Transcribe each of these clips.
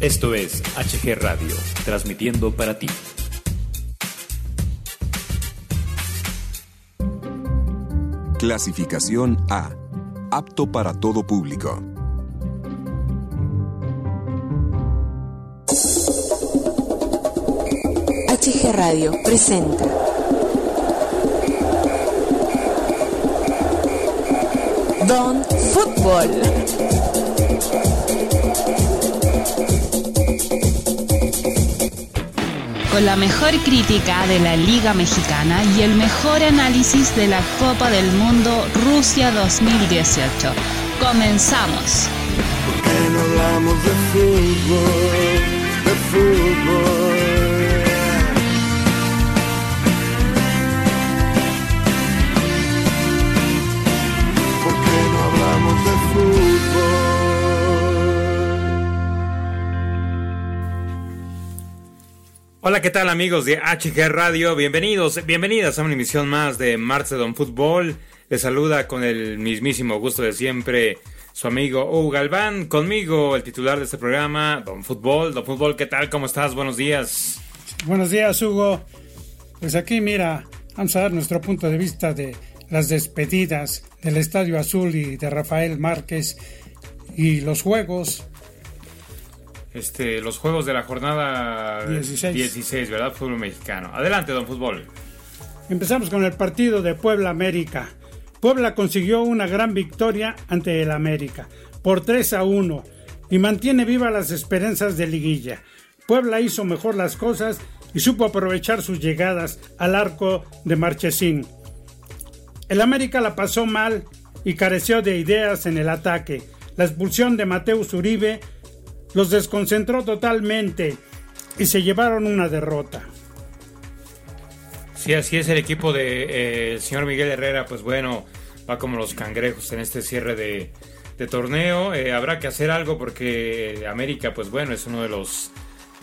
Esto es HG Radio, transmitiendo para ti. Clasificación A. Apto para todo público. HG Radio presenta. Don Fútbol. Con la mejor crítica de la Liga Mexicana y el mejor análisis de la Copa del Mundo Rusia 2018. Comenzamos. Hola, ¿qué tal amigos de HG Radio? Bienvenidos, bienvenidas a una emisión más de Martes de Don Fútbol. Les saluda con el mismísimo gusto de siempre su amigo Hugo Galván. Conmigo, el titular de este programa, Don Fútbol. Don Fútbol, ¿qué tal? ¿Cómo estás? Buenos días. Buenos días, Hugo. Pues aquí, mira, vamos a dar nuestro punto de vista de las despedidas del Estadio Azul y de Rafael Márquez y los juegos. Este, los juegos de la jornada 16. 16, ¿verdad? Fútbol mexicano. Adelante, Don Fútbol. Empezamos con el partido de Puebla América. Puebla consiguió una gran victoria ante el América por 3 a 1 y mantiene vivas las esperanzas de liguilla. Puebla hizo mejor las cosas y supo aprovechar sus llegadas al arco de Marchesín. El América la pasó mal y careció de ideas en el ataque. La expulsión de Mateus Uribe los desconcentró totalmente y se llevaron una derrota. Sí, así es el equipo de eh, señor Miguel Herrera, pues bueno, va como los cangrejos en este cierre de, de torneo. Eh, habrá que hacer algo porque América, pues bueno, es uno de los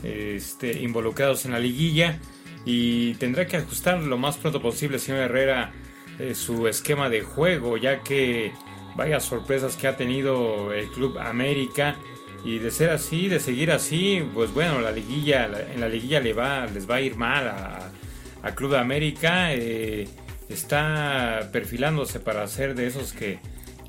este, involucrados en la liguilla y tendrá que ajustar lo más pronto posible, señor Herrera, eh, su esquema de juego, ya que vaya sorpresas que ha tenido el Club América. Y de ser así, de seguir así, pues bueno, la liguilla, la- en la liguilla le va, les va a ir mal a, a Club de América. eh, está perfilándose para ser de esos que,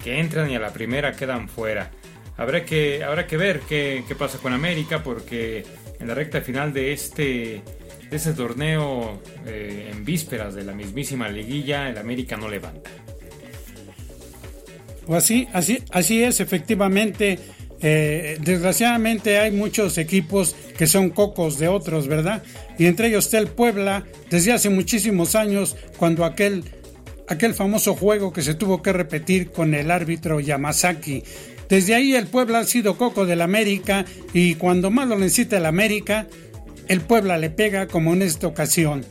que entran y a la primera quedan fuera. Habrá que, habrá que ver qué, qué pasa con América porque en la recta final de este, de este torneo, eh, en vísperas de la mismísima liguilla, el América no levanta. Así, así, así es, efectivamente. Eh, desgraciadamente hay muchos equipos que son cocos de otros, ¿verdad? Y entre ellos está el Puebla, desde hace muchísimos años, cuando aquel, aquel famoso juego que se tuvo que repetir con el árbitro Yamazaki. Desde ahí el Puebla ha sido coco del América y cuando más lo necesita el América, el Puebla le pega como en esta ocasión.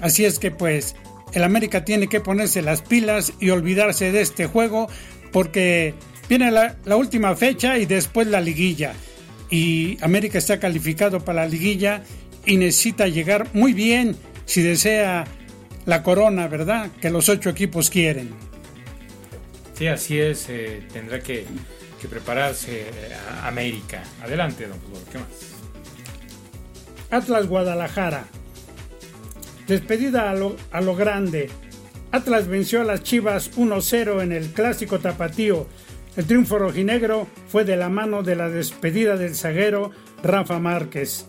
Así es que pues el América tiene que ponerse las pilas y olvidarse de este juego porque viene la, la última fecha y después la liguilla. Y América está calificado para la liguilla y necesita llegar muy bien si desea la corona, ¿verdad? Que los ocho equipos quieren. Sí, así es, eh, tendrá que, que prepararse eh, a América. Adelante, don Fútbol, ¿qué más? Atlas Guadalajara. Despedida a lo, a lo grande. Atlas venció a las Chivas 1-0 en el clásico tapatío. El triunfo rojinegro fue de la mano de la despedida del zaguero Rafa Márquez.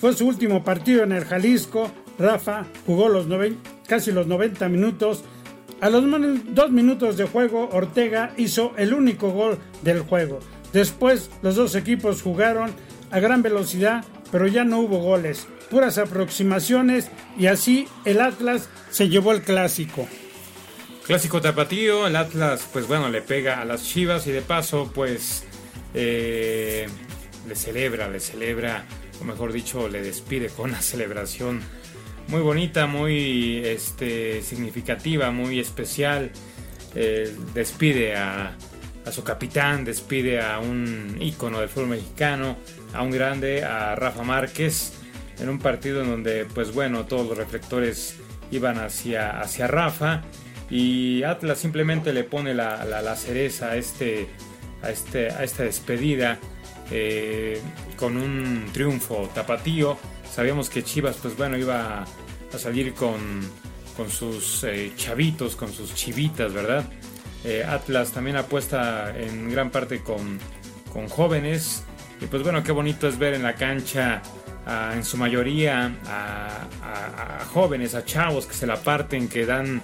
Fue su último partido en el Jalisco. Rafa jugó los casi los 90 minutos. A los dos minutos de juego, Ortega hizo el único gol del juego. Después, los dos equipos jugaron a gran velocidad, pero ya no hubo goles. Puras aproximaciones y así el Atlas se llevó el clásico. Clásico tapatío, el Atlas, pues bueno, le pega a las Chivas y de paso, pues eh, le celebra, le celebra, o mejor dicho, le despide con una celebración muy bonita, muy este, significativa, muy especial. Eh, despide a, su capitán, despide a un ícono del fútbol mexicano, a un grande, a Rafa Márquez, en un partido en donde, pues bueno, todos los reflectores iban hacia, hacia Rafa y Atlas simplemente le pone la, la- cereza a, este, a, este, a esta despedida eh, con un triunfo tapatío. Sabíamos que Chivas, pues bueno, iba a salir con, con sus eh, chavitos, con sus chivitas, ¿verdad? Eh, Atlas también apuesta en gran parte con, con jóvenes. Y pues bueno, qué bonito es ver en la cancha en su mayoría a, jóvenes, a chavos que se la parten, que dan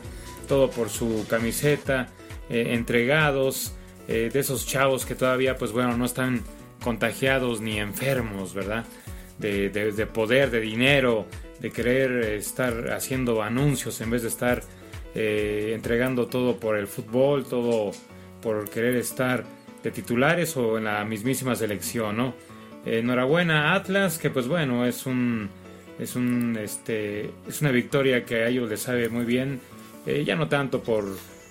todo por su camiseta, eh, entregados, de esos chavos que todavía pues bueno no están contagiados ni enfermos, ¿verdad? De, de poder, de dinero, de querer estar haciendo anuncios en vez de estar eh, entregando todo por el fútbol, todo por querer estar de titulares o en la mismísima selección, ¿no? enhorabuena Atlas, que pues bueno, es un es un este es una victoria que a ellos les sabe muy bien, eh, ya no tanto por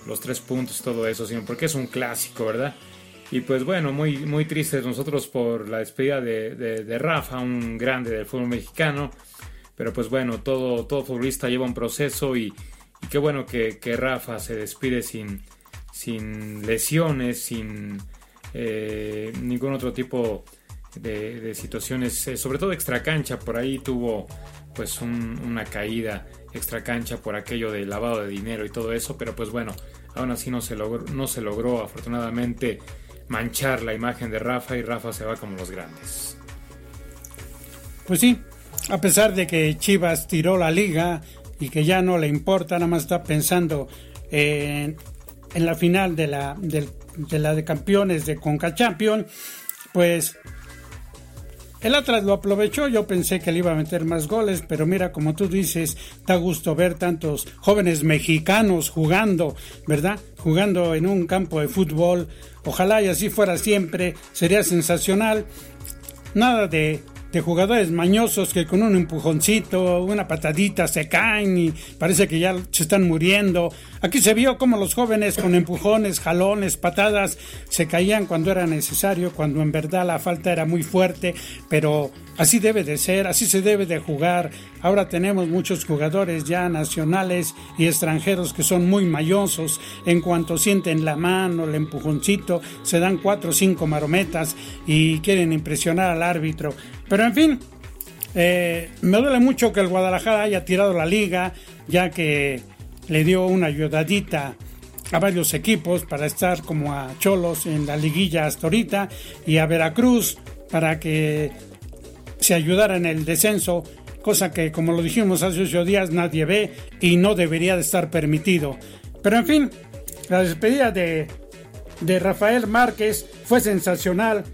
los tres puntos y todo eso, sino porque es un clásico, ¿verdad? Y pues bueno, muy, muy tristes nosotros por la despedida de, de Rafa, un grande del fútbol mexicano. Pero pues bueno, todo, todo futbolista lleva un proceso y, qué bueno que, Rafa se despide sin, sin lesiones, sin eh, ningún otro tipo de, situaciones, eh, sobre todo extra cancha, por ahí tuvo pues una caída extra cancha por aquello de lavado de dinero y todo eso, pero pues bueno, aún así no se logró, no se logró afortunadamente manchar la imagen de Rafa y Rafa se va como los grandes. Pues sí, a pesar de que Chivas tiró la liga y que ya no le importa, nada más está pensando en, la final de la, de, la de campeones de Conca Champion, pues el Atlas lo aprovechó, yo pensé que le iba a meter más goles, pero mira, como tú dices, da gusto ver tantos jóvenes mexicanos jugando, ¿verdad? Jugando en un campo de fútbol. Ojalá y así fuera siempre, sería sensacional. Nada de de jugadores mañosos que con un empujoncito, una patadita se caen y parece que ya se están muriendo. Aquí se vio como los jóvenes con empujones, jalones, patadas se caían cuando era necesario, cuando en verdad la falta era muy fuerte, pero así debe de ser, así se debe de jugar. Ahora tenemos muchos jugadores ya nacionales y extranjeros que son muy mañosos. En cuanto sienten la mano, el empujoncito, se dan cuatro o cinco marometas y quieren impresionar al árbitro. Pero en fin, eh, me duele mucho que el Guadalajara haya tirado la liga, ya que le dio una ayudadita a varios equipos para estar como a Cholos en la liguilla hasta ahorita y a Veracruz para que se ayudara en el descenso, cosa que como lo dijimos hace ocho días nadie ve y no debería de estar permitido. Pero en fin, la despedida de, de Rafael Márquez fue sensacional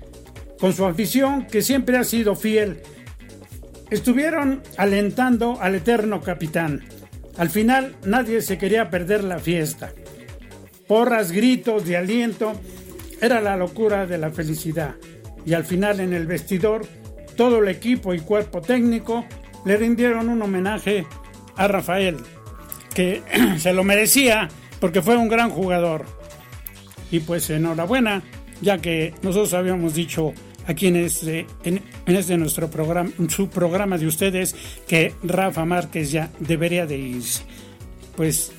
con su afición que siempre ha sido fiel. Estuvieron alentando al eterno capitán. Al final nadie se quería perder la fiesta. Porras, gritos de aliento, era la locura de la felicidad. Y al final en el vestidor, todo el equipo y cuerpo técnico le rindieron un homenaje a Rafael, que se lo merecía porque fue un gran jugador. Y pues enhorabuena, ya que nosotros habíamos dicho aquí en este, en, este nuestro programa, su programa de ustedes, que Rafa Márquez ya debería de ir. Pues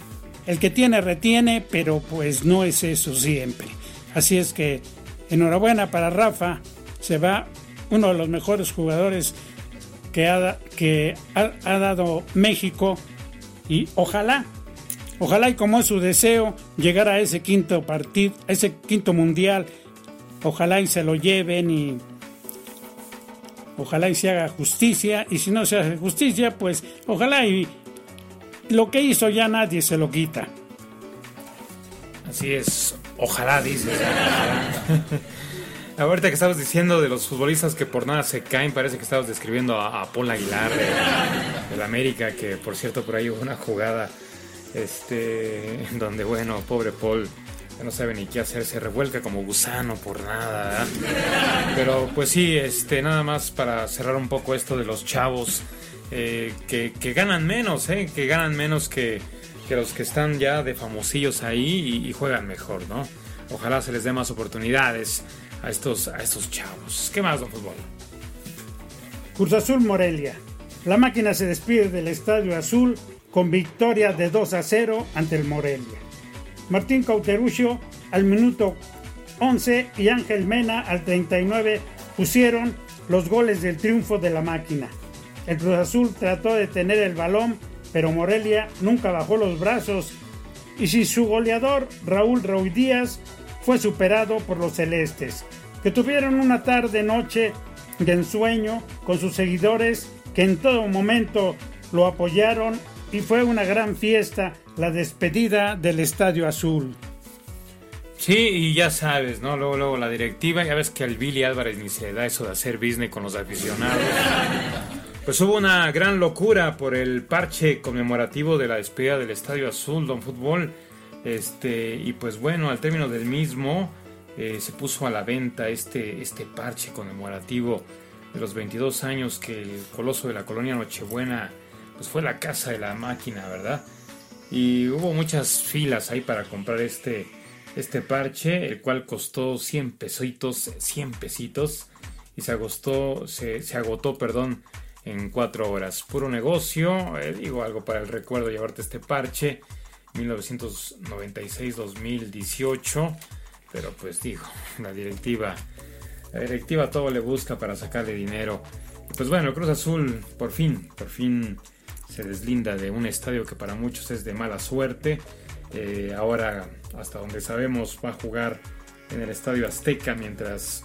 el que tiene retiene, pero pues no es eso siempre. Así es que enhorabuena para Rafa, se va uno de los mejores jugadores que ha, que ha, dado México y ojalá, ojalá y como es su deseo llegar a ese quinto partido, ese quinto mundial Ojalá y se lo lleven y ojalá y se haga justicia y si no se hace justicia, pues ojalá y lo que hizo ya nadie se lo quita. Así es, ojalá dices. Ahorita que estabas diciendo de los futbolistas que por nada se caen, parece que estabas describiendo a, Paul Aguilar de, la América, que por cierto por ahí hubo una jugada este, donde, bueno, pobre Paul no sabe ni qué hacer, se revuelca como gusano por nada. Pero pues sí, este, nada más para cerrar un poco esto de los chavos eh, que, ganan menos, eh, que ganan menos que, los que están ya de famosillos ahí y, juegan mejor, ¿no? Ojalá se les dé más oportunidades a estos, a estos chavos. ¿Qué más, don Fútbol? Cruz Azul Morelia. La máquina se despide del Estadio Azul con victoria de 2 a 0 ante el Morelia. Martín Cauteruccio al minuto 11 y Ángel Mena al 39 pusieron los goles del triunfo de la máquina. El Cruz Azul trató de tener el balón, pero Morelia nunca bajó los brazos y si su goleador Raúl Raúl Díaz fue superado por los celestes, que tuvieron una tarde noche de ensueño con sus seguidores que en todo momento lo apoyaron y fue una gran fiesta la despedida del Estadio Azul. Sí, y ya sabes, ¿no? Luego, luego la directiva, ya ves que al Billy Álvarez ni se da eso de hacer business con los aficionados. Pues hubo una gran locura por el parche conmemorativo de la despedida del Estadio Azul, Don Fútbol. Este, y pues bueno, al término del mismo, eh, se puso a la venta este, este parche conmemorativo de los 22 años que el coloso de la colonia Nochebuena pues fue la casa de la máquina, ¿verdad? Y hubo muchas filas ahí para comprar este, este parche, el cual costó 100 pesitos, 100 pesitos, y se agotó, se, se agotó, perdón, en 4 horas. Puro negocio, eh, digo algo para el recuerdo, llevarte este parche, 1996-2018 pero pues digo, la directiva, la directiva todo le busca para sacarle dinero. pues bueno, Cruz Azul por fin, por fin se deslinda de un estadio que para muchos es de mala suerte. Eh, ahora, hasta donde sabemos, va a jugar en el Estadio Azteca mientras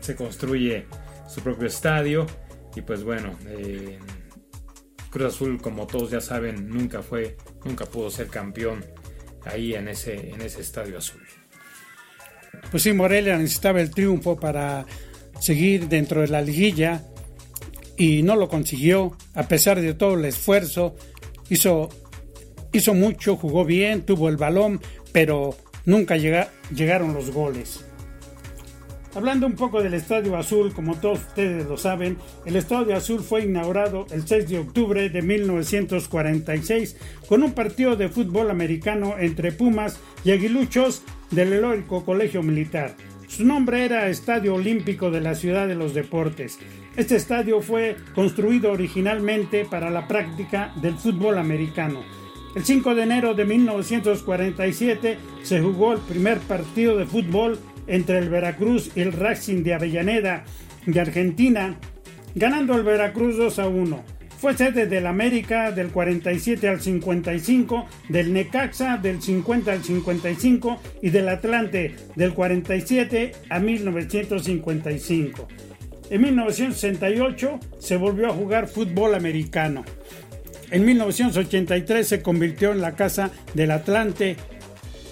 se construye su propio estadio. Y pues bueno, eh, Cruz Azul, como todos ya saben, nunca fue, nunca pudo ser campeón ahí en ese, en ese estadio azul pues sí, Morelia necesitaba el triunfo para seguir dentro de la liguilla y no lo consiguió, a pesar de todo el esfuerzo, hizo, hizo mucho, jugó bien, tuvo el balón, pero nunca llegaron los goles. Hablando un poco del Estadio Azul, como todos ustedes lo saben, el Estadio Azul fue inaugurado el 6 de octubre de 1946 con un partido de fútbol americano entre Pumas y Aguiluchos del heroico Colegio Militar. Su nombre era Estadio Olímpico de la Ciudad de los Deportes. Este estadio fue construido originalmente para la práctica del fútbol americano. El 5 de enero de 1947 se jugó el primer partido de fútbol entre el Veracruz y el Racing de Avellaneda de Argentina, ganando el Veracruz 2 a 1. Fue sede del América del 47 al 55, del Necaxa del 50 al 55 y del Atlante del 47 a 1955. En 1968 se volvió a jugar fútbol americano. En 1983 se convirtió en la casa del Atlante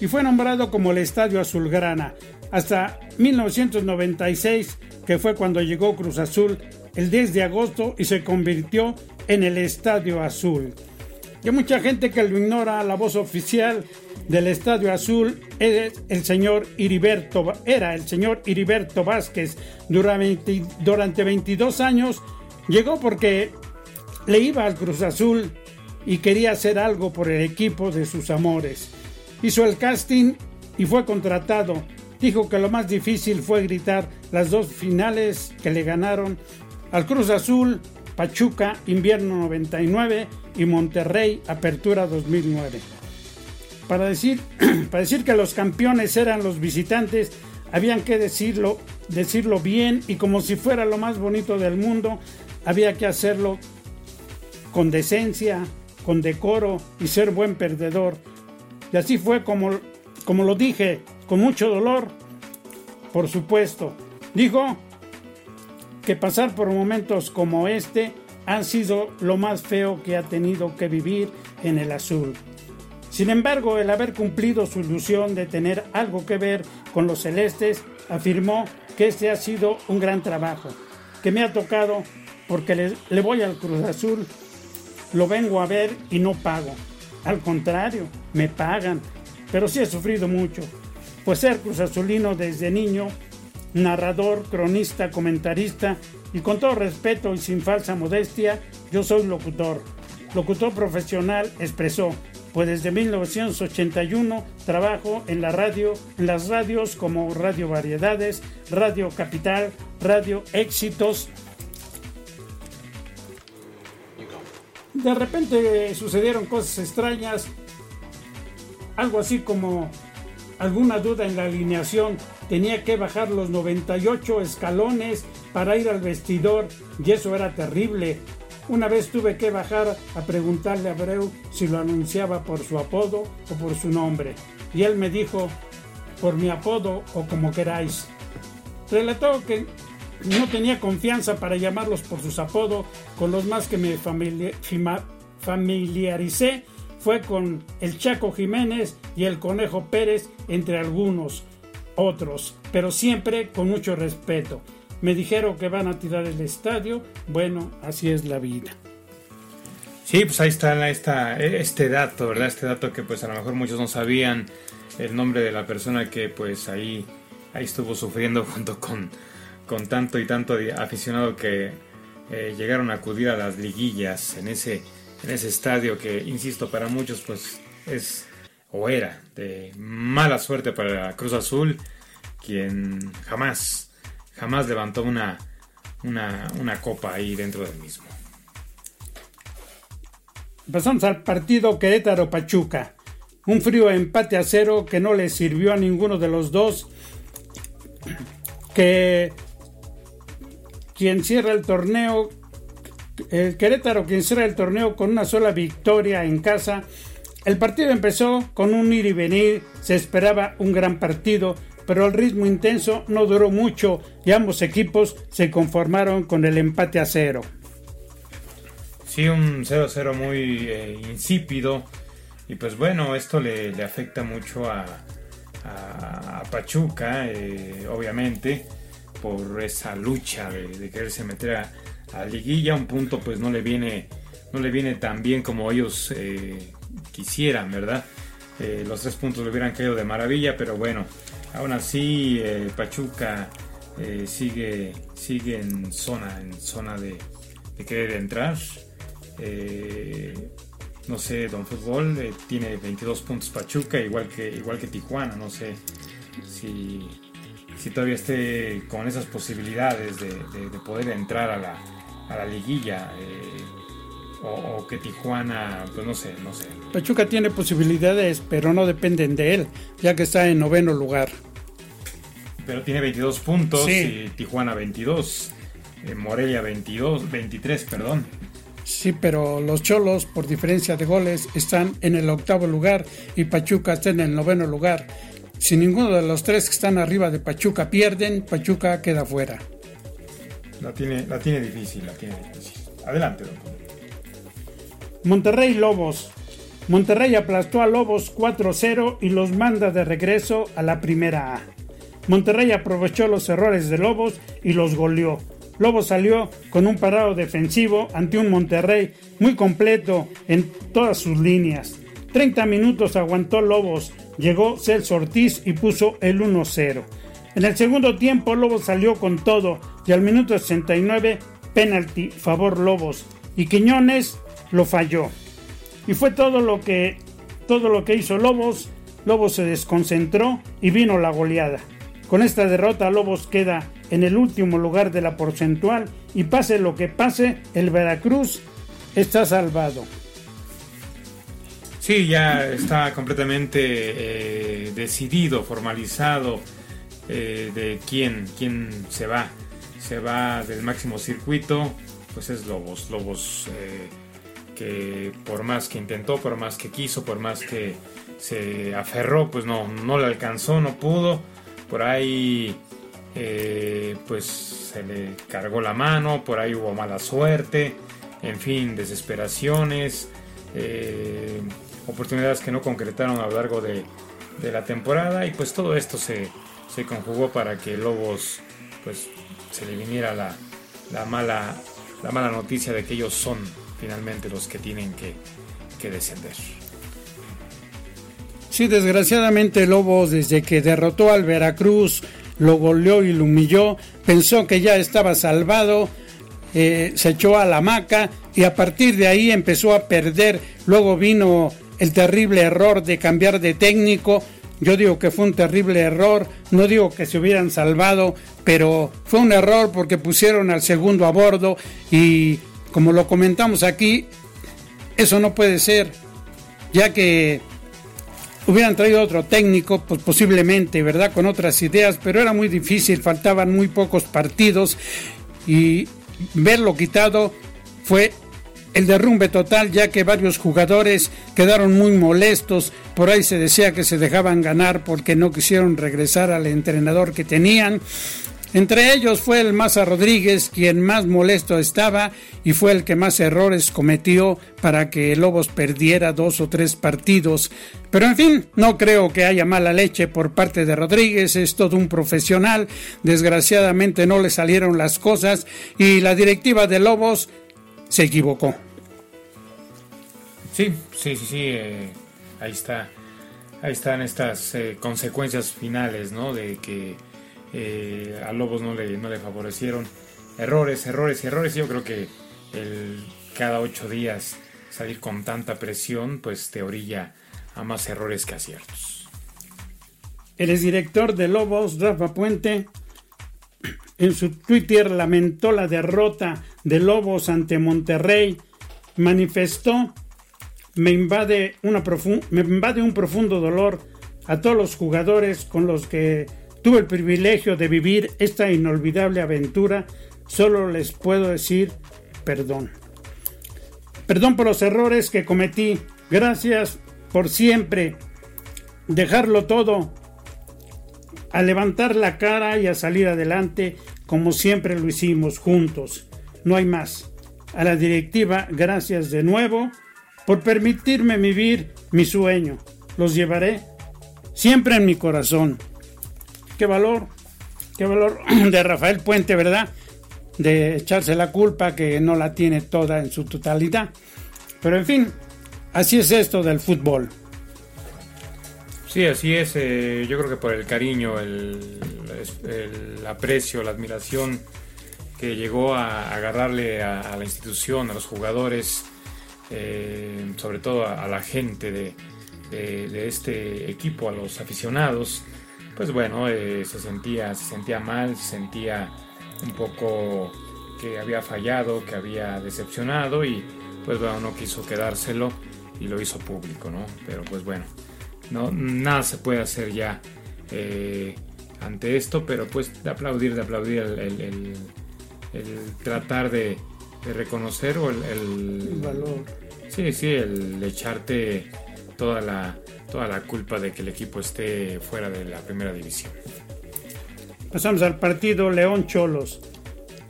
y fue nombrado como el Estadio Azulgrana hasta 1996, que fue cuando llegó Cruz Azul el 10 de agosto y se convirtió en el Estadio Azul. Y mucha gente que lo ignora, la voz oficial del Estadio Azul el Iriberto, era el señor Iriberto Vázquez. Durante, durante 22 años llegó porque le iba al Cruz Azul y quería hacer algo por el equipo de sus amores. Hizo el casting y fue contratado dijo que lo más difícil fue gritar las dos finales que le ganaron al Cruz Azul, Pachuca, Invierno 99 y Monterrey, Apertura 2009. Para decir, para decir que los campeones eran los visitantes, habían que decirlo, decirlo bien y como si fuera lo más bonito del mundo, había que hacerlo con decencia, con decoro y ser buen perdedor. Y así fue como, como lo dije, con mucho dolor, por supuesto. Dijo que pasar por momentos como este han sido lo más feo que ha tenido que vivir en el azul. Sin embargo, el haber cumplido su ilusión de tener algo que ver con los celestes, afirmó que este ha sido un gran trabajo, que me ha tocado porque le, le voy al Cruz Azul, lo vengo a ver y no pago. Al contrario, me pagan, pero sí he sufrido mucho pues ser Cruz Azulino desde niño, narrador, cronista, comentarista y con todo respeto y sin falsa modestia, yo soy locutor. Locutor profesional expresó, pues desde 1981 trabajo en la radio, en las radios como Radio Variedades, Radio Capital, Radio Éxitos. De repente sucedieron cosas extrañas, algo así como alguna duda en la alineación tenía que bajar los 98 escalones para ir al vestidor y eso era terrible. Una vez tuve que bajar a preguntarle a Abreu si lo anunciaba por su apodo o por su nombre. Y él me dijo, por mi apodo o como queráis. Relató que no tenía confianza para llamarlos por sus apodos, con los más que me familiaricé fue con el Chaco Jiménez y el Conejo Pérez, entre algunos otros, pero siempre con mucho respeto. Me dijeron que van a tirar el estadio, bueno, así es la vida. Sí, pues ahí está esta, este dato, ¿verdad? Este dato que pues a lo mejor muchos no sabían el nombre de la persona que pues ahí, ahí estuvo sufriendo junto con, con tanto y tanto aficionado que eh, llegaron a acudir a las liguillas en ese en ese estadio que, insisto, para muchos pues es o era de mala suerte para Cruz Azul, quien jamás, jamás levantó una, una, copa ahí dentro del mismo. Pasamos al partido Querétaro-Pachuca. Un frío empate a cero que no le sirvió a ninguno de los dos. Que quien cierra el torneo el Querétaro quien cierra el torneo con una sola victoria en casa. El partido empezó con un ir y venir, se esperaba un gran partido, pero el ritmo intenso no duró mucho y ambos equipos se conformaron con el empate a cero. Sí, un 0-0 muy eh, insípido y pues bueno, esto le, afecta mucho a, Pachuca, eh, obviamente, por esa lucha de, quererse meter a, a liguilla un punto pues no le viene no le viene tan bien como ellos eh, quisieran verdad los tres puntos le hubieran caído de maravilla pero bueno aún así eh, Pachuca sigue sigue en zona en zona de, de querer entrar no sé Don Fútbol tiene 22 puntos Pachuca igual que igual que Tijuana no sé si si todavía esté con esas posibilidades de poder entrar a la, a la liguilla. O, que Tijuana, pues no sé, no sé. Pachuca tiene posibilidades, pero no dependen de él, ya que está en noveno lugar. Pero tiene 22 puntos y Tijuana 22, eh, Morelia 22, 23, perdón. Sí, pero los Cholos, por diferencia de goles, están en el octavo lugar y Pachuca está en el noveno lugar. Si ninguno de los tres que están arriba de Pachuca pierden, Pachuca queda fuera. La tiene, la tiene difícil, la tiene difícil. Adelante, Monterrey Lobos. Monterrey aplastó a Lobos 4-0 y los manda de regreso a la primera A. Monterrey aprovechó los errores de Lobos y los goleó. Lobos salió con un parado defensivo ante un Monterrey muy completo en todas sus líneas. 30 minutos aguantó Lobos, llegó Celso Ortiz y puso el 1-0. En el segundo tiempo Lobos salió con todo y al minuto 69 penalti favor Lobos y Quiñones lo falló. Y fue todo lo que todo lo que hizo Lobos. Lobos se desconcentró y vino la goleada. Con esta derrota Lobos queda en el último lugar de la porcentual y pase lo que pase, el Veracruz está salvado. Sí, ya está completamente eh, decidido, formalizado eh, de quién, quién se va. Se va del máximo circuito, pues es Lobos. Lobos eh, que por más que intentó, por más que quiso, por más que se aferró, pues no, no le alcanzó, no pudo. Por ahí eh, pues se le cargó la mano, por ahí hubo mala suerte, en fin, desesperaciones, oportunidades que no concretaron a lo largo de, la temporada y pues todo esto se, conjugó para que Lobos pues se le viniera la, mala, la mala noticia de que ellos son finalmente los que tienen que, que descender. Sí, desgraciadamente Lobos desde que derrotó al Veracruz, lo goleó y lo humilló, pensó que ya estaba salvado, eh, se echó a la hamaca y a partir de ahí empezó a perder. Luego vino el terrible error de cambiar de técnico, yo digo que fue un terrible error, no digo que se hubieran salvado, pero fue un error porque pusieron al segundo a bordo y como lo comentamos aquí, eso no puede ser, ya que hubieran traído otro técnico, pues posiblemente, ¿verdad? Con otras ideas, pero era muy difícil, faltaban muy pocos partidos y verlo quitado fue el derrumbe total ya que varios jugadores quedaron muy molestos, por ahí se decía que se dejaban ganar porque no quisieron regresar al entrenador que tenían. Entre ellos fue el Maza Rodríguez quien más molesto estaba y fue el que más errores cometió para que Lobos perdiera dos o tres partidos. Pero en fin, no creo que haya mala leche por parte de Rodríguez, es todo un profesional, desgraciadamente no le salieron las cosas y la directiva de Lobos se equivocó. Sí, sí, sí, sí, eh, ahí está. Ahí están estas eh, consecuencias finales, ¿no? De que eh, a Lobos no le, favorecieron. Errores, errores, errores. Yo creo que cada ocho días salir con tanta presión, pues te orilla a más errores que aciertos. El exdirector de Lobos, Rafa Puente, en su Twitter lamentó la derrota de Lobos ante Monterrey. Manifestó, me invade, una me invade un profundo dolor a todos los jugadores con los que tuve el privilegio de vivir esta inolvidable aventura. Solo les puedo decir perdón. Perdón por los errores que cometí. Gracias por siempre dejarlo todo a levantar la cara y a salir adelante como siempre lo hicimos juntos. No hay más. A la directiva, gracias de nuevo por permitirme vivir mi sueño. Los llevaré siempre en mi corazón. Qué valor, qué valor de Rafael Puente, ¿verdad? De echarse la culpa que no la tiene toda en su totalidad. Pero en fin, así es esto del fútbol. Sí, así es. Eh, yo creo que por el cariño, el, aprecio, la admiración que llegó a agarrarle a, la institución, a los jugadores, eh, sobre todo a, la gente de, este equipo, a los aficionados, pues bueno, eh, se, sentía, se sentía mal, se sentía un poco que había fallado, que había decepcionado y pues bueno, no quiso quedárselo y lo hizo público, ¿no? Pero pues bueno no, nada se puede hacer ya eh, ante esto, pero pues de aplaudir, de aplaudir el, tratar de, reconocer o el, valor. Sí, sí, el echarte toda la, toda la culpa de que el equipo esté fuera de la primera división. Pasamos al partido León Cholos.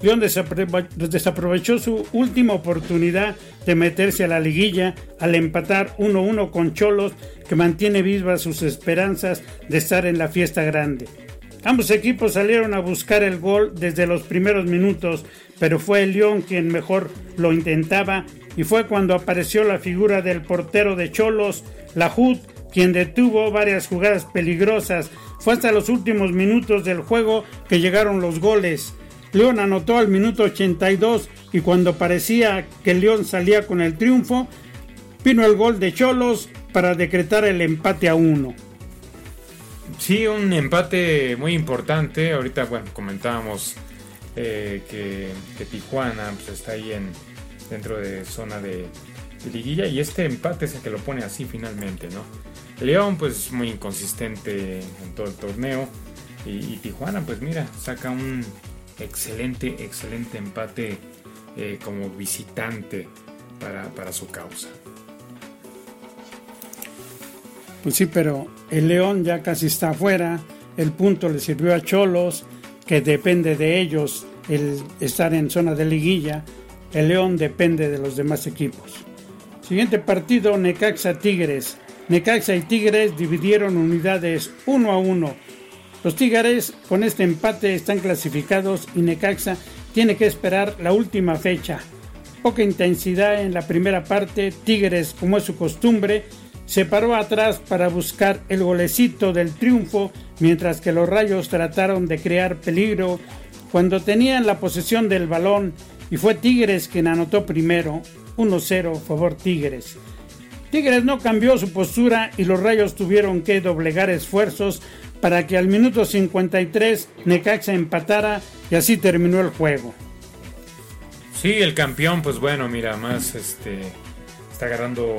León desaprovechó su última oportunidad de meterse a la liguilla al empatar 1-1 con Cholos que mantiene vivas sus esperanzas de estar en la fiesta grande. Ambos equipos salieron a buscar el gol desde los primeros minutos, pero fue el León quien mejor lo intentaba y fue cuando apareció la figura del portero de Cholos, Lahud, quien detuvo varias jugadas peligrosas. Fue hasta los últimos minutos del juego que llegaron los goles. León anotó al minuto 82 y cuando parecía que León salía con el triunfo, vino el gol de Cholos para decretar el empate a uno. Sí, un empate muy importante. Ahorita, bueno, comentábamos eh, que, Tijuana pues, está ahí en, dentro de zona de, liguilla y este empate es el que lo pone así finalmente, ¿no? León, pues muy inconsistente en todo el torneo y Tijuana, pues mira, saca un excelente, excelente empate eh, como visitante para, su causa. Pues sí, pero el León ya casi está afuera, el punto le sirvió a Cholos, que depende de ellos el estar en zona de liguilla, el León depende de los demás equipos. Siguiente partido, Necaxa Tigres. Necaxa y Tigres dividieron unidades uno a uno los Tigres con este empate están clasificados y Necaxa tiene que esperar la última fecha. Poca intensidad en la primera parte, Tigres, como es su costumbre, se paró atrás para buscar el golecito del triunfo, mientras que los Rayos trataron de crear peligro cuando tenían la posesión del balón y fue Tigres quien anotó primero, 1-0 favor Tigres. Tigres no cambió su postura y los Rayos tuvieron que doblegar esfuerzos para que al minuto 53 Necaxa empatara y así terminó el juego. Sí, el campeón, pues bueno, mira, más este está agarrando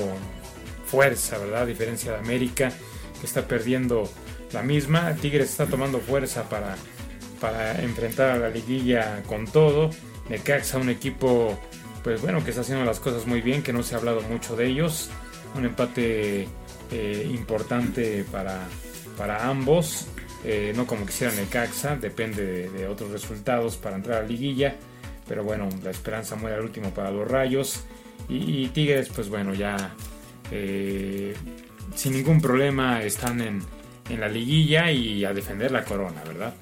fuerza, ¿verdad? A diferencia de América, que está perdiendo la misma. Tigres está tomando fuerza para, para enfrentar a la liguilla con todo. Necaxa, un equipo, pues bueno, que está haciendo las cosas muy bien, que no se ha hablado mucho de ellos. Un empate eh, importante para, para ambos. Eh, no como quisiera Necaxa, depende de, otros resultados para entrar a la liguilla. Pero bueno, la esperanza muere al último para los rayos. Y, Tigres, pues bueno, ya eh, sin ningún problema están en, en la liguilla y a defender la corona, ¿verdad?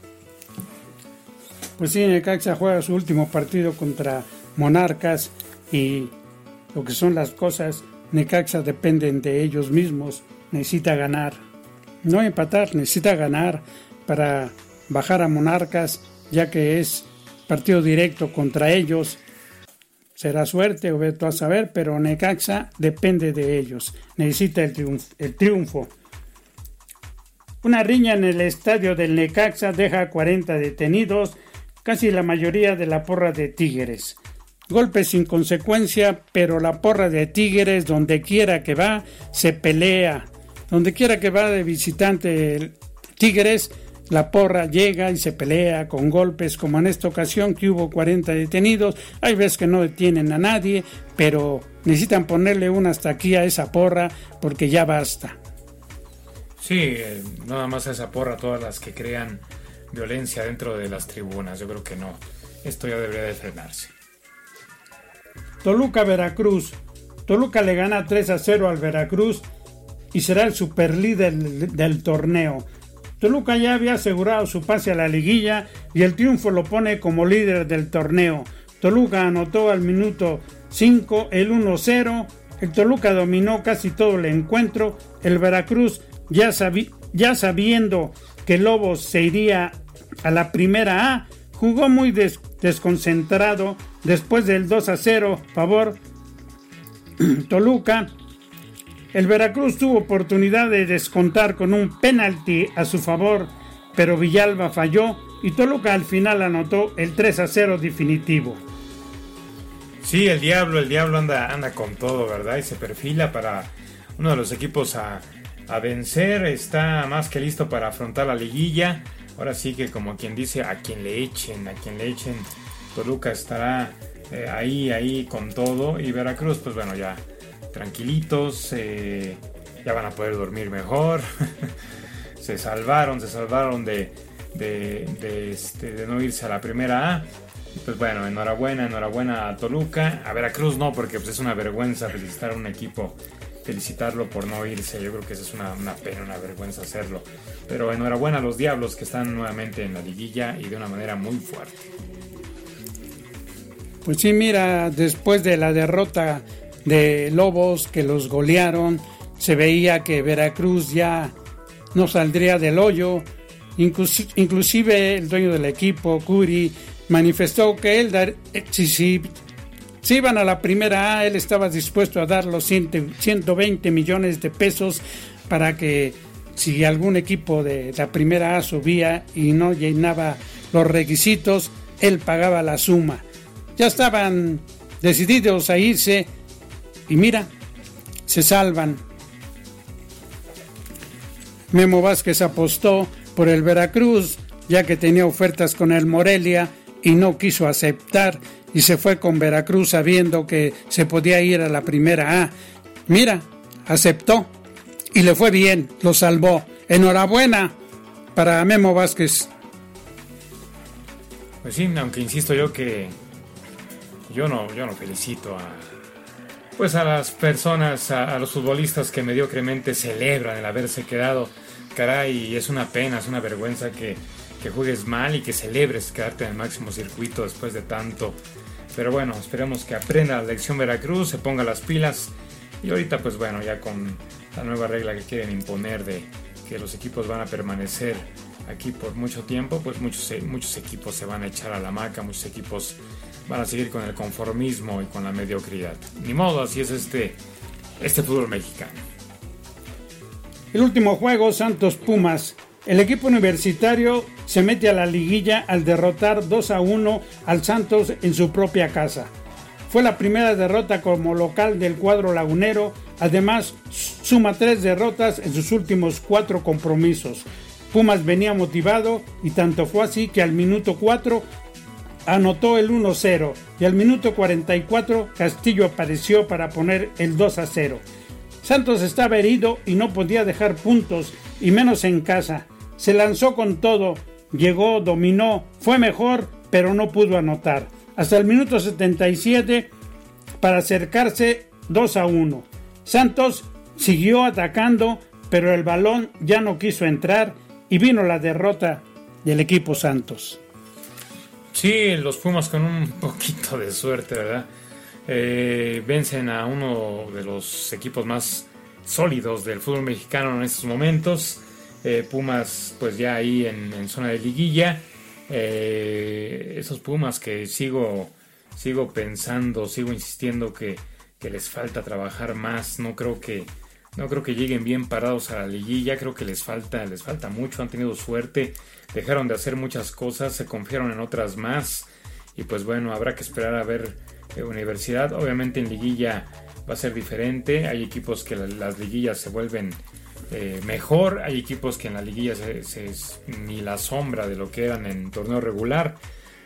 Pues sí, Necaxa juega su último partido contra Monarcas y lo que son las cosas, Necaxa dependen de ellos mismos, necesita ganar. No empatar, necesita ganar para bajar a Monarcas, ya que es partido directo contra ellos. Será suerte o a saber, pero Necaxa depende de ellos, necesita el triunfo. El triunfo. Una riña en el estadio del Necaxa deja 40 detenidos casi la mayoría de la porra de Tigres. Golpes sin consecuencia, pero la porra de Tigres, donde quiera que va, se pelea. Donde quiera que va de visitante Tigres, la porra llega y se pelea con golpes, como en esta ocasión que hubo 40 detenidos. Hay veces que no detienen a nadie, pero necesitan ponerle una hasta aquí a esa porra porque ya basta. Sí, eh, nada más a esa porra, todas las que crean violencia dentro de las tribunas. Yo creo que no. Esto ya debería de frenarse. Toluca Veracruz. Toluca le gana 3 a 0 al Veracruz y será el superlíder del torneo. Toluca ya había asegurado su pase a la liguilla y el triunfo lo pone como líder del torneo. Toluca anotó al minuto 5 el 1-0. El Toluca dominó casi todo el encuentro. El Veracruz ya, ya sabiendo que Lobos se iría a la primera A, jugó muy desconcentrado después del 2 a 0 favor Toluca. El Veracruz tuvo oportunidad de descontar con un penalti a su favor, pero Villalba falló y Toluca al final anotó el 3 a 0 definitivo. Sí, el diablo, el diablo anda, anda con todo, ¿verdad? Y se perfila para uno de los equipos a a vencer, está más que listo para afrontar la liguilla. Ahora sí que como quien dice, a quien le echen, a quien le echen, Toluca estará eh, ahí, ahí con todo. Y Veracruz, pues bueno, ya tranquilitos, eh, ya van a poder dormir mejor. se salvaron, se salvaron de, de, este, de no irse a la primera A. Pues bueno, enhorabuena, enhorabuena a Toluca. A Veracruz no, porque pues, es una vergüenza felicitar a un equipo felicitarlo por no irse. Yo creo que eso es una, pena, una vergüenza hacerlo. Pero enhorabuena a los Diablos que están nuevamente en la liguilla y de una manera muy fuerte. Pues sí, mira, después de la derrota de Lobos que los golearon, se veía que Veracruz ya no saldría del hoyo. Inclusive el dueño del equipo, Curi, manifestó que él, si, si si iban a la primera A, él estaba dispuesto a dar los 120 millones de pesos para que si algún equipo de la primera A subía y no llenaba los requisitos, él pagaba la suma. Ya estaban decididos a irse y mira, se salvan. Memo Vázquez apostó por el Veracruz, ya que tenía ofertas con el Morelia y no quiso aceptar y se fue con Veracruz sabiendo que se podía ir a la primera A. Mira, aceptó y le fue bien, lo salvó. Enhorabuena para Memo Vázquez. Pues sí, aunque insisto yo que yo no, yo no felicito a pues a las personas, a, los futbolistas que mediocremente celebran el haberse quedado. Caray, es una pena, es una vergüenza que, que juegues mal y que celebres quedarte en el máximo circuito después de tanto pero bueno, esperemos que aprenda la lección Veracruz, se ponga las pilas. Y ahorita pues bueno, ya con la nueva regla que quieren imponer de que los equipos van a permanecer aquí por mucho tiempo, pues muchos, muchos equipos se van a echar a la maca, muchos equipos van a seguir con el conformismo y con la mediocridad. Ni modo, así es este, este fútbol mexicano. El último juego, Santos Pumas. El equipo universitario se mete a la liguilla al derrotar 2 a 1 al Santos en su propia casa. Fue la primera derrota como local del cuadro lagunero Además, suma tres derrotas en sus últimos cuatro compromisos. Pumas venía motivado y tanto fue así que al minuto 4 anotó el 1-0 y al minuto 44 Castillo apareció para poner el 2-0. Santos estaba herido y no podía dejar puntos y menos en casa. Se lanzó con todo, llegó, dominó, fue mejor, pero no pudo anotar. Hasta el minuto 77 para acercarse 2 a 1. Santos siguió atacando, pero el balón ya no quiso entrar y vino la derrota del equipo Santos. Sí, los Pumas con un poquito de suerte, ¿verdad? Eh, vencen a uno de los equipos más sólidos del fútbol mexicano en estos momentos. Eh, Pumas, pues ya ahí en, zona de liguilla. Eh, esos Pumas que sigo, sigo pensando, sigo insistiendo que que les falta trabajar más. No creo que no creo que lleguen bien parados a la liguilla. Creo que les falta les falta mucho. Han tenido suerte, dejaron de hacer muchas cosas, se confiaron en otras más y pues bueno habrá que esperar a ver eh, universidad. Obviamente en liguilla va a ser diferente. Hay equipos que las liguillas se vuelven eh, mejor. Hay equipos que en la liguilla se, ni la sombra de lo que eran en torneo regular.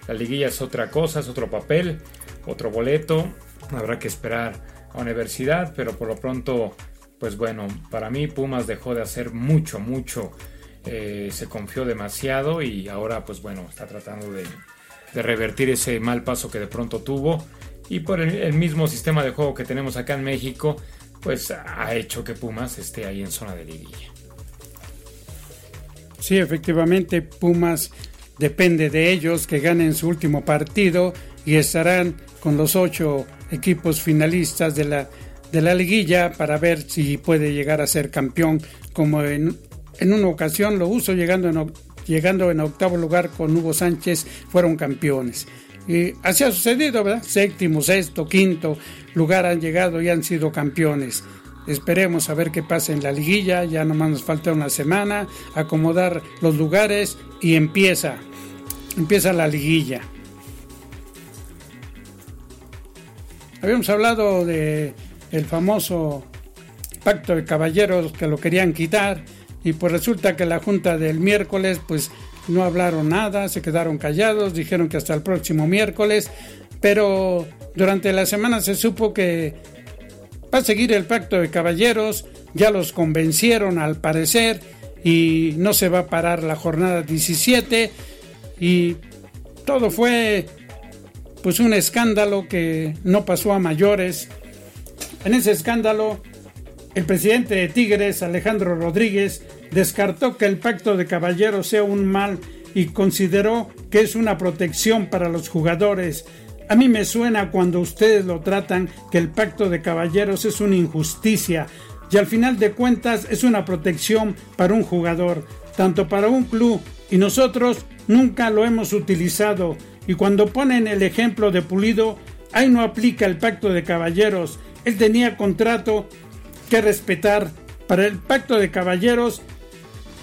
La liguilla es otra cosa, es otro papel, otro boleto Habrá que esperar a universidad, pero por lo pronto, pues bueno, para mí Pumas dejó de hacer mucho, mucho. Eh, se confió demasiado y ahora, pues bueno, está tratando de, revertir ese mal paso que de pronto tuvo. Y por el, mismo sistema de juego que tenemos acá en México, pues ha hecho que Pumas esté ahí en zona de liguilla. Sí, efectivamente, Pumas depende de ellos que ganen su último partido y estarán con los ocho equipos finalistas de la, de la liguilla para ver si puede llegar a ser campeón como en, en una ocasión lo uso llegando en, llegando en octavo lugar con Hugo Sánchez fueron campeones. Y así ha sucedido, ¿verdad? Séptimo, sexto, quinto lugar han llegado y han sido campeones. Esperemos a ver qué pasa en la liguilla, ya nomás nos falta una semana, acomodar los lugares y empieza, empieza la liguilla. Habíamos hablado de el famoso pacto de caballeros que lo querían quitar y pues resulta que la junta del miércoles pues no hablaron nada, se quedaron callados, dijeron que hasta el próximo miércoles, pero durante la semana se supo que va a seguir el pacto de caballeros, ya los convencieron al parecer y no se va a parar la jornada 17 y todo fue pues un escándalo que no pasó a mayores. En ese escándalo, el presidente de Tigres, Alejandro Rodríguez, descartó que el pacto de caballeros sea un mal y consideró que es una protección para los jugadores. A mí me suena cuando ustedes lo tratan que el pacto de caballeros es una injusticia y al final de cuentas es una protección para un jugador, tanto para un club y nosotros nunca lo hemos utilizado y cuando ponen el ejemplo de Pulido, ahí no aplica el pacto de caballeros. Él tenía contrato que respetar. Para el pacto de caballeros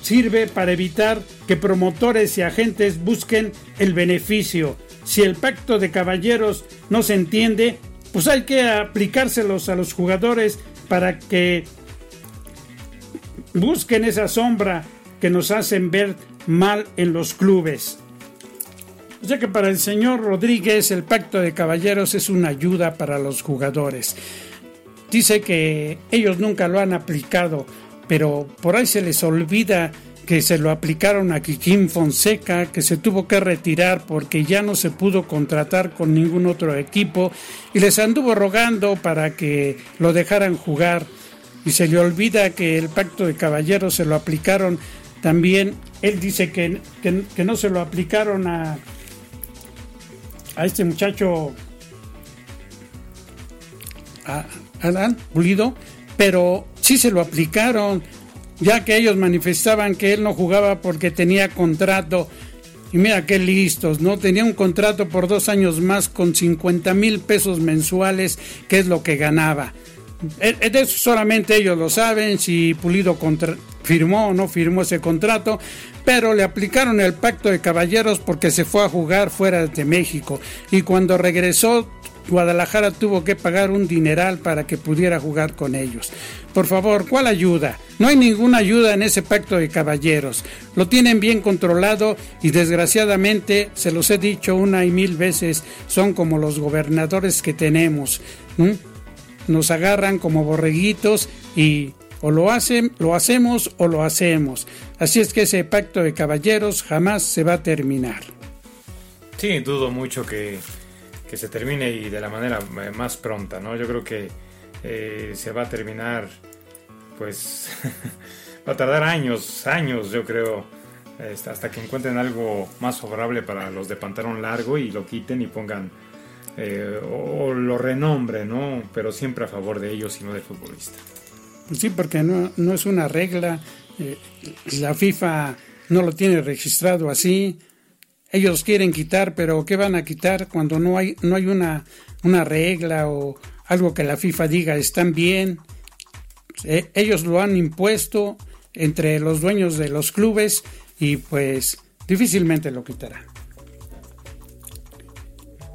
sirve para evitar que promotores y agentes busquen el beneficio. Si el pacto de caballeros no se entiende, pues hay que aplicárselos a los jugadores para que busquen esa sombra que nos hacen ver mal en los clubes. O sea que para el señor Rodríguez el pacto de caballeros es una ayuda para los jugadores. Dice que ellos nunca lo han aplicado, pero por ahí se les olvida que se lo aplicaron a Kikín Fonseca, que se tuvo que retirar porque ya no se pudo contratar con ningún otro equipo y les anduvo rogando para que lo dejaran jugar. Y se le olvida que el pacto de caballeros se lo aplicaron también. Él dice que, que no se lo aplicaron a, a este muchacho a Adán Pulido, pero sí se lo aplicaron, ya que ellos manifestaban que él no jugaba porque tenía contrato. Y mira qué listos, ¿no? Tenía un contrato por dos años más con 50 mil pesos mensuales, que es lo que ganaba. E, e, de eso solamente ellos lo saben, si Pulido firmó o no firmó ese contrato, pero le aplicaron el pacto de caballeros porque se fue a jugar fuera de México y cuando regresó Guadalajara tuvo que pagar un dineral para que pudiera jugar con ellos. Por favor, ¿cuál ayuda? No hay ninguna ayuda en ese pacto de caballeros. Lo tienen bien controlado y desgraciadamente, se los he dicho una y mil veces, son como los gobernadores que tenemos. Nos agarran como borreguitos y o lo hacen, lo hacemos o lo hacemos. Así es que ese pacto de caballeros jamás se va a terminar. Sí, dudo mucho que, se termine y de la manera eh, más pronta, ¿no? Yo creo que eh, se va a terminar, pues, va a tardar años, años, yo creo, hasta que encuentren algo más favorable para los de pantalón largo y lo quiten y pongan eh, o, lo renombre, ¿no? Pero siempre a favor de ellos y no del futbolista. Sí, porque no, no es una regla, la FIFA no lo tiene registrado así, ellos quieren quitar, pero ¿qué van a quitar cuando no hay, no hay una, una regla o algo que la FIFA diga están bien? Eh, ellos lo han impuesto entre los dueños de los clubes y pues difícilmente lo quitarán.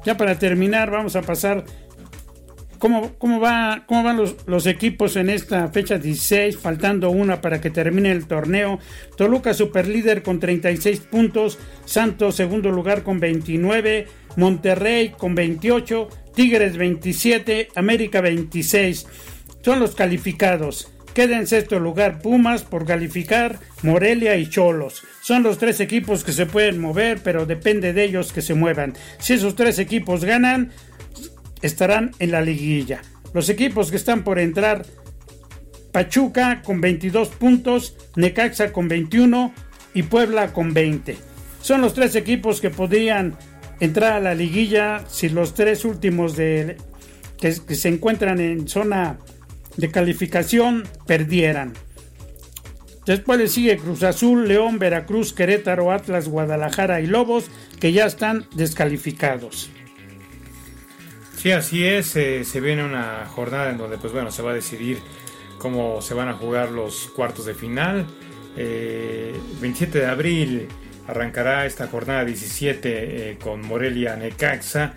Ya para terminar vamos a pasar ¿Cómo, va, cómo van los, equipos en esta fecha 16? Faltando una para que termine el torneo. Toluca superlíder con 36 puntos. Santos segundo lugar con 29. Monterrey con 28. Tigres 27. América 26. Son los calificados. Queda en sexto lugar Pumas por calificar, Morelia y Cholos. Son los tres equipos que se pueden mover, pero depende de ellos que se muevan. Si esos tres equipos ganan, estarán en la liguilla. Los equipos que están por entrar, Pachuca con 22 puntos, Necaxa con 21 y Puebla con 20. Son los tres equipos que podrían entrar a la liguilla si los tres últimos de, que, se encuentran en zona de calificación perdieran. Después le sigue Cruz Azul, León, Veracruz, Querétaro, Atlas, Guadalajara y Lobos, que ya están descalificados. Sí, así es. se viene una jornada en donde, pues bueno, se va a decidir cómo se van a jugar los cuartos de final. 27 eh, de abril arrancará esta jornada 17 eh, con Morelia Necaxa.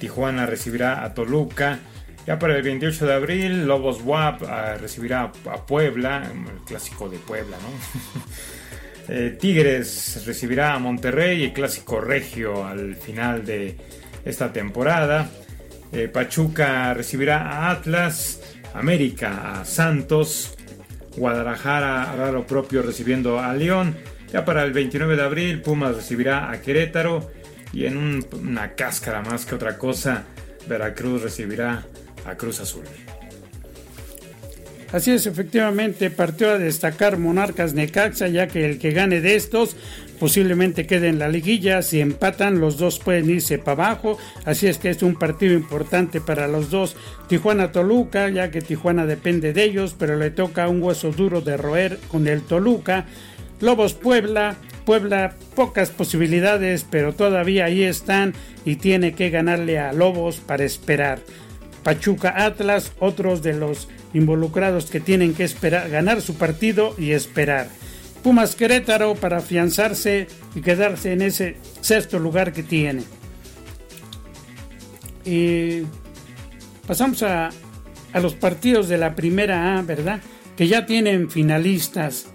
Tijuana recibirá a Toluca. Ya para el 28 de abril, Lobos WAP ah, recibirá a Puebla, el clásico de Puebla, ¿no? Eh, Tigres recibirá a Monterrey, el clásico regio al final de esta temporada. Eh, Pachuca recibirá a Atlas, América a Santos, Guadalajara hará lo propio recibiendo a León. Ya para el 29 de abril Pumas recibirá a Querétaro y en una cáscara más que otra cosa Veracruz recibirá a Cruz Azul. Así es, efectivamente, partió a destacar Monarcas Necaxa, ya que el que gane de estos posiblemente quede en la liguilla. Si empatan, los dos pueden irse para abajo. Así es que es un partido importante para los dos. Tijuana-Toluca, ya que Tijuana depende de ellos, pero le toca un hueso duro de roer con el Toluca. Lobos-Puebla. Puebla, pocas posibilidades, pero todavía ahí están y tiene que ganarle a Lobos para esperar. Pachuca Atlas, otros de los involucrados que tienen que esperar, ganar su partido y esperar. Pumas Querétaro para afianzarse y quedarse en ese sexto lugar que tiene. Y pasamos a, a los partidos de la primera A, ¿verdad? Que ya tienen finalistas.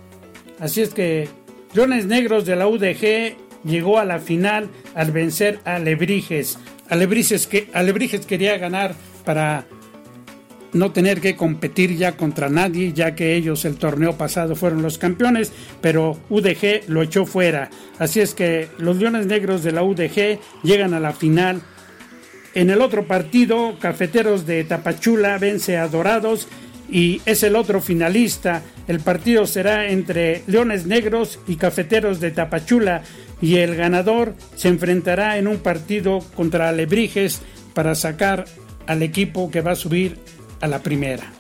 Así es que Leones Negros de la UDG llegó a la final al vencer a Alebrijes. Alebrijes, que, Alebrijes quería ganar para no tener que competir ya contra nadie, ya que ellos el torneo pasado fueron los campeones, pero UDG lo echó fuera. Así es que los Leones Negros de la UDG llegan a la final. En el otro partido, Cafeteros de Tapachula vence a Dorados y es el otro finalista. El partido será entre Leones Negros y Cafeteros de Tapachula y el ganador se enfrentará en un partido contra Alebrijes para sacar al equipo que va a subir a la primera.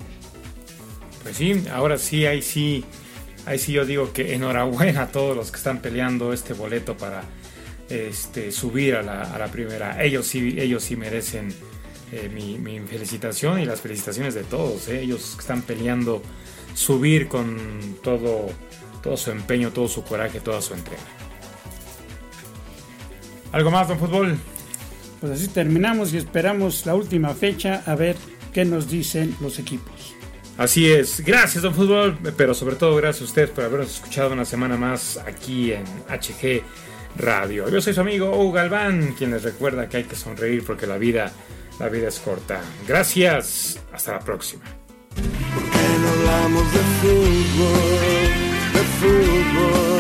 Pues sí, ahora sí, ahí sí, ahí sí yo digo que enhorabuena a todos los que están peleando este boleto para este, subir a la, primera. Ellos sí, ellos sí merecen eh, mi, felicitación y las felicitaciones de todos. Eh. Ellos están peleando subir con todo, todo su empeño, todo su coraje, toda su entrega. ¿Algo más, don Fútbol? pues así terminamos y esperamos la última fecha a ver qué nos dicen los equipos. Así es, gracias Don Fútbol, pero sobre todo gracias a usted por habernos escuchado una semana más aquí en HG Radio. Yo soy su amigo Hugo Galván, quien les recuerda que hay que sonreír porque la vida, la vida es corta. Gracias, hasta la próxima. ¿Por qué no hablamos de fútbol, de fútbol?